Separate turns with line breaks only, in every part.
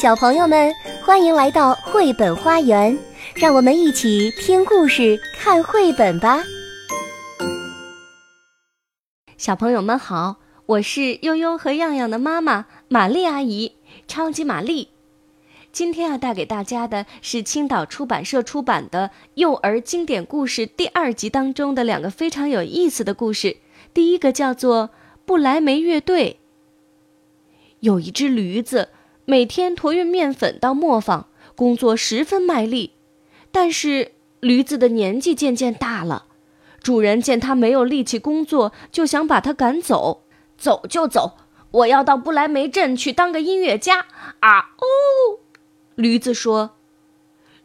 小朋友们，欢迎来到绘本花园，让我们一起听故事、看绘本吧。
小朋友们好，我是悠悠和样样的妈妈玛丽阿姨，超级玛丽。今天要带给大家的是青岛出版社出版的《幼儿经典故事》第二集当中的两个非常有意思的故事。第一个叫做《不来梅乐队》。有一只驴子。每天驮运面粉到磨坊，工作十分卖力。但是驴子的年纪渐渐大了，主人见它没有力气工作，就想把它赶走。走就走，我要到不来梅镇去当个音乐家。啊哦！驴子说。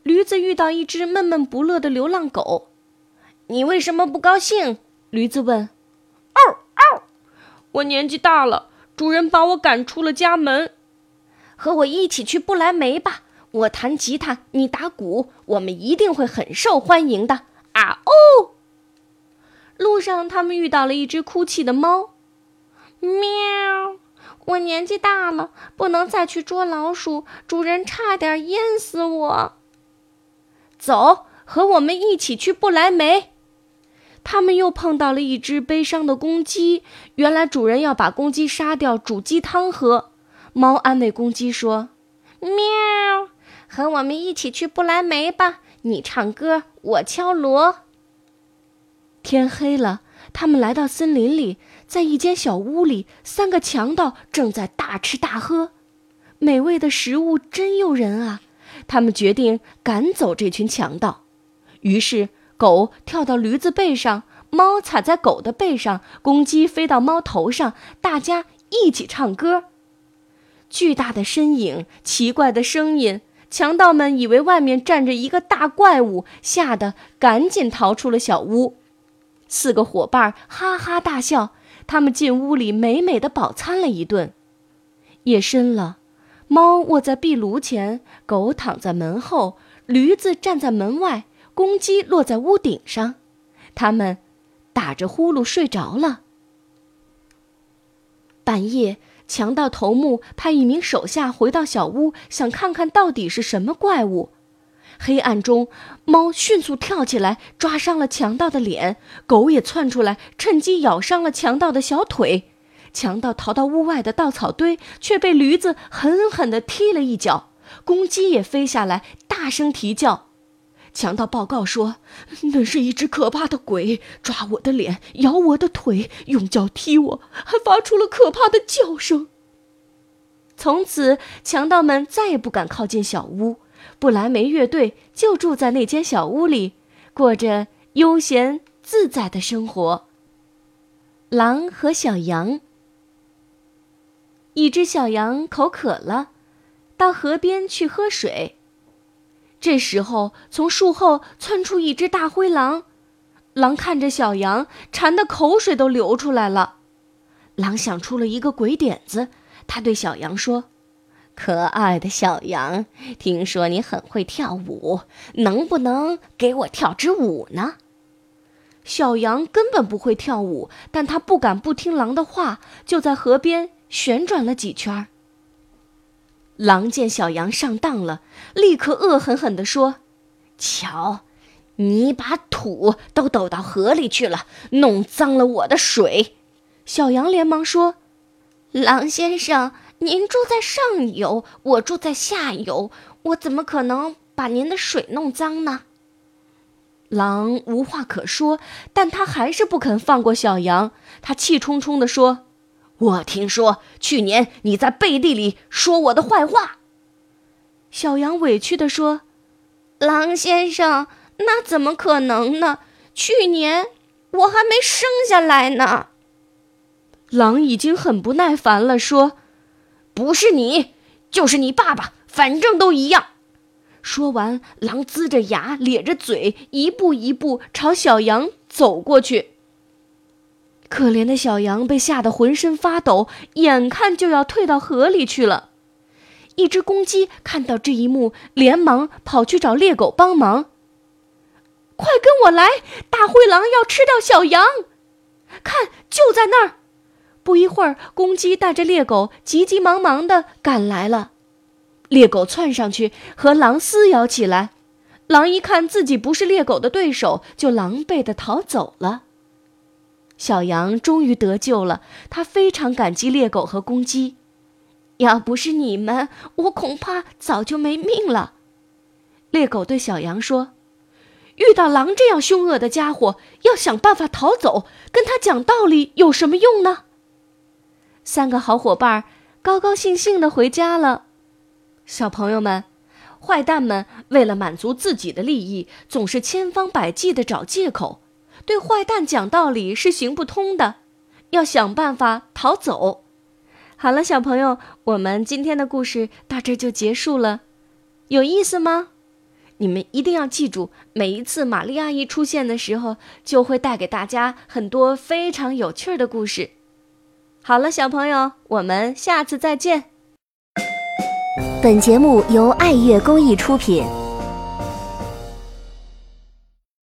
驴子遇到一只闷闷不乐的流浪狗，你为什么不高兴？驴子问。嗷嗷！我年纪大了，主人把我赶出了家门。和我一起去不来梅吧！我弹吉他，你打鼓，我们一定会很受欢迎的。啊哦！路上，他们遇到了一只哭泣的猫。喵！我年纪大了，不能再去捉老鼠，主人差点淹死我。走，和我们一起去不来梅。他们又碰到了一只悲伤的公鸡，原来主人要把公鸡杀掉，煮鸡汤喝。猫安慰公鸡说：“喵，和我们一起去不来梅吧！你唱歌，我敲锣。”天黑了，他们来到森林里，在一间小屋里，三个强盗正在大吃大喝，美味的食物真诱人啊！他们决定赶走这群强盗。于是，狗跳到驴子背上，猫踩在狗的背上，公鸡飞到猫头上，大家一起唱歌。巨大的身影，奇怪的声音，强盗们以为外面站着一个大怪物，吓得赶紧逃出了小屋。四个伙伴哈哈大笑。他们进屋里美美的饱餐了一顿。夜深了，猫卧在壁炉前，狗躺在门后，驴子站在门外，公鸡落在屋顶上。他们打着呼噜睡着了。半夜。强盗头目派一名手下回到小屋，想看看到底是什么怪物。黑暗中，猫迅速跳起来，抓伤了强盗的脸；狗也窜出来，趁机咬伤了强盗的小腿。强盗逃到屋外的稻草堆，却被驴子狠狠地踢了一脚。公鸡也飞下来，大声啼叫。强盗报告说：“那是一只可怕的鬼，抓我的脸，咬我的腿，用脚踢我，还发出了可怕的叫声。”从此，强盗们再也不敢靠近小屋。布莱梅乐队就住在那间小屋里，过着悠闲自在的生活。狼和小羊。一只小羊口渴了，到河边去喝水。这时候，从树后窜出一只大灰狼。狼看着小羊，馋得口水都流出来了。狼想出了一个鬼点子，他对小羊说：“可爱的小羊，听说你很会跳舞，能不能给我跳支舞呢？”小羊根本不会跳舞，但它不敢不听狼的话，就在河边旋转了几圈儿。狼见小羊上当了，立刻恶狠狠地说：“瞧，你把土都抖到河里去了，弄脏了我的水。”小羊连忙说：“狼先生，您住在上游，我住在下游，我怎么可能把您的水弄脏呢？”狼无话可说，但他还是不肯放过小羊。他气冲冲地说。我听说去年你在背地里说我的坏话。小羊委屈地说：“狼先生，那怎么可能呢？去年我还没生下来呢。”狼已经很不耐烦了，说：“不是你，就是你爸爸，反正都一样。”说完，狼龇着牙，咧着嘴，一步一步朝小羊走过去。可怜的小羊被吓得浑身发抖，眼看就要退到河里去了。一只公鸡看到这一幕，连忙跑去找猎狗帮忙。快跟我来！大灰狼要吃掉小羊，看，就在那儿。不一会儿，公鸡带着猎狗急急忙忙地赶来了。猎狗窜上去和狼撕咬起来。狼一看自己不是猎狗的对手，就狼狈地逃走了。小羊终于得救了，它非常感激猎狗和公鸡。要不是你们，我恐怕早就没命了。猎狗对小羊说：“遇到狼这样凶恶的家伙，要想办法逃走，跟他讲道理有什么用呢？”三个好伙伴高高兴兴地回家了。小朋友们。坏蛋们为了满足自己的利益，总是千方百计地找借口。对坏蛋讲道理是行不通的，要想办法逃走。好了，小朋友，我们今天的故事到这就结束了，有意思吗？你们一定要记住，每一次玛丽阿姨出现的时候，就会带给大家很多非常有趣的故事。好了，小朋友，我们下次再见。
本节目由爱乐公益出品。